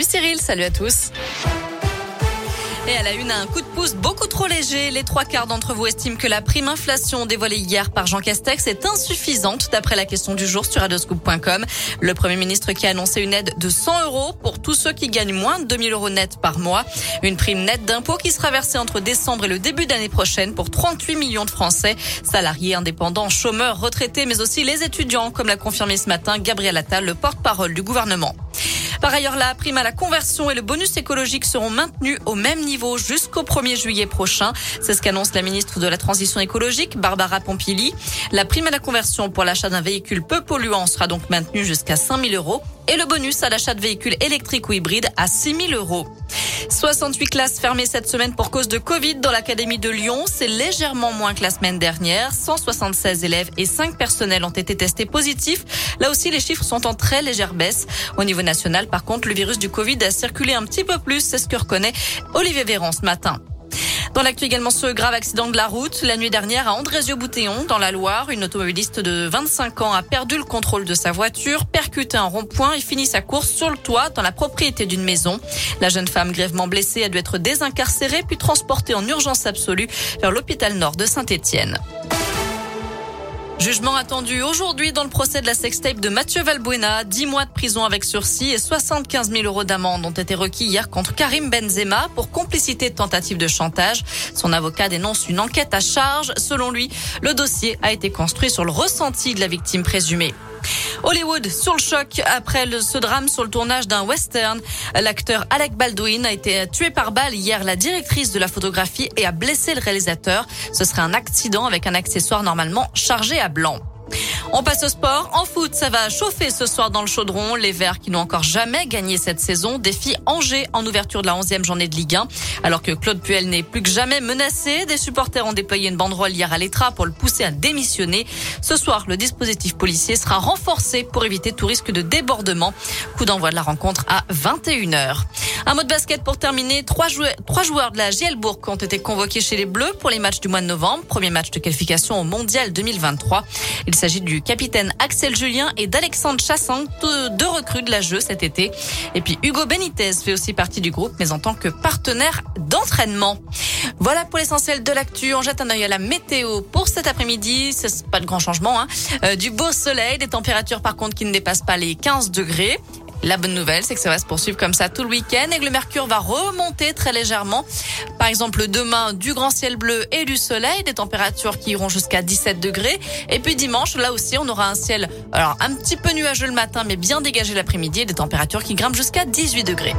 Salut Cyril, salut à tous. Et à la une, un coup de pouce beaucoup trop léger. Les trois quarts d'entre vous estiment que la prime inflation dévoilée hier par Jean Castex est insuffisante d'après la question du jour sur radioscoop.com. Le premier ministre qui a annoncé une aide de 100 euros pour tous ceux qui gagnent moins de 2000 euros net par mois. Une prime nette d'impôt qui sera versée entre décembre et le début d'année prochaine pour 38 millions de Français, salariés, indépendants, chômeurs, retraités, mais aussi les étudiants, comme l'a confirmé ce matin Gabriel Attal, le porte-parole du gouvernement. Par ailleurs, la prime à la conversion et le bonus écologique seront maintenus au même niveau jusqu'au 1er juillet prochain. C'est ce qu'annonce la ministre de la Transition écologique, Barbara Pompili. La prime à la conversion pour l'achat d'un véhicule peu polluant sera donc maintenue jusqu'à 5 000 euros et le bonus à l'achat de véhicules électriques ou hybrides à 6 000 euros. 68 classes fermées cette semaine pour cause de Covid dans l'Académie de Lyon. C'est légèrement moins que la semaine dernière. 176 élèves et 5 personnels ont été testés positifs. Là aussi, les chiffres sont en très légère baisse. Au niveau national, par contre, le virus du Covid a circulé un petit peu plus. C'est ce que reconnaît Olivier Véran ce matin. Dans l'actu également ce grave accident de la route. La nuit dernière à Andrézieux-Boutéon, dans la Loire, une automobiliste de 25 ans a perdu le contrôle de sa voiture, percuté un rond-point et finit sa course sur le toit dans la propriété d'une maison. La jeune femme grièvement blessée a dû être désincarcérée puis transportée en urgence absolue vers l'hôpital nord de Saint-Étienne. Jugement attendu aujourd'hui dans le procès de la sextape de Mathieu Valbuena. 10 mois de prison avec sursis et 75 000 euros d'amende ont été requis hier contre Karim Benzema pour complicité de tentative de chantage. Son avocat dénonce une enquête à charge. Selon lui, le dossier a été construit sur le ressenti de la victime présumée. Hollywood sur le choc après ce drame sur le tournage d'un western. L'acteur Alec Baldwin a été tué par balle hier la directrice de la photographie et a blessé le réalisateur. Ce serait un accident avec un accessoire normalement chargé à blanc. On passe au sport. En foot, ça va chauffer ce soir dans le chaudron. Les Verts qui n'ont encore jamais gagné cette saison défient Angers en ouverture de la 11e journée de Ligue 1. Alors que Claude Puel n'est plus que jamais menacé, des supporters ont déployé une banderole hier à l'Etra pour le pousser à démissionner. Ce soir, le dispositif policier sera renforcé pour éviter tout risque de débordement. Coup d'envoi de la rencontre à 21h. Un mot de basket pour terminer. Trois joueurs, de la Gielbourg ont été convoqués chez les Bleus pour les matchs du mois de novembre. Premier match de qualification au Mondial 2023. Il s'agit du capitaine Axel Julien et d'Alexandre Chassan, deux recrues de la jeu cet été. Et puis Hugo Benitez fait aussi partie du groupe, mais en tant que partenaire d'entraînement. Voilà pour l'essentiel de l'actu. On jette un œil à la météo pour cet après-midi. C'est pas de grand changement. Hein. Euh, du beau soleil, des températures par contre qui ne dépassent pas les 15 degrés. La bonne nouvelle, c'est que ça va se poursuivre comme ça tout le week-end et que le mercure va remonter très légèrement. Par exemple, demain, du grand ciel bleu et du soleil, des températures qui iront jusqu'à 17 degrés. Et puis dimanche, là aussi, on aura un ciel, alors un petit peu nuageux le matin, mais bien dégagé l'après-midi et des températures qui grimpent jusqu'à 18 degrés.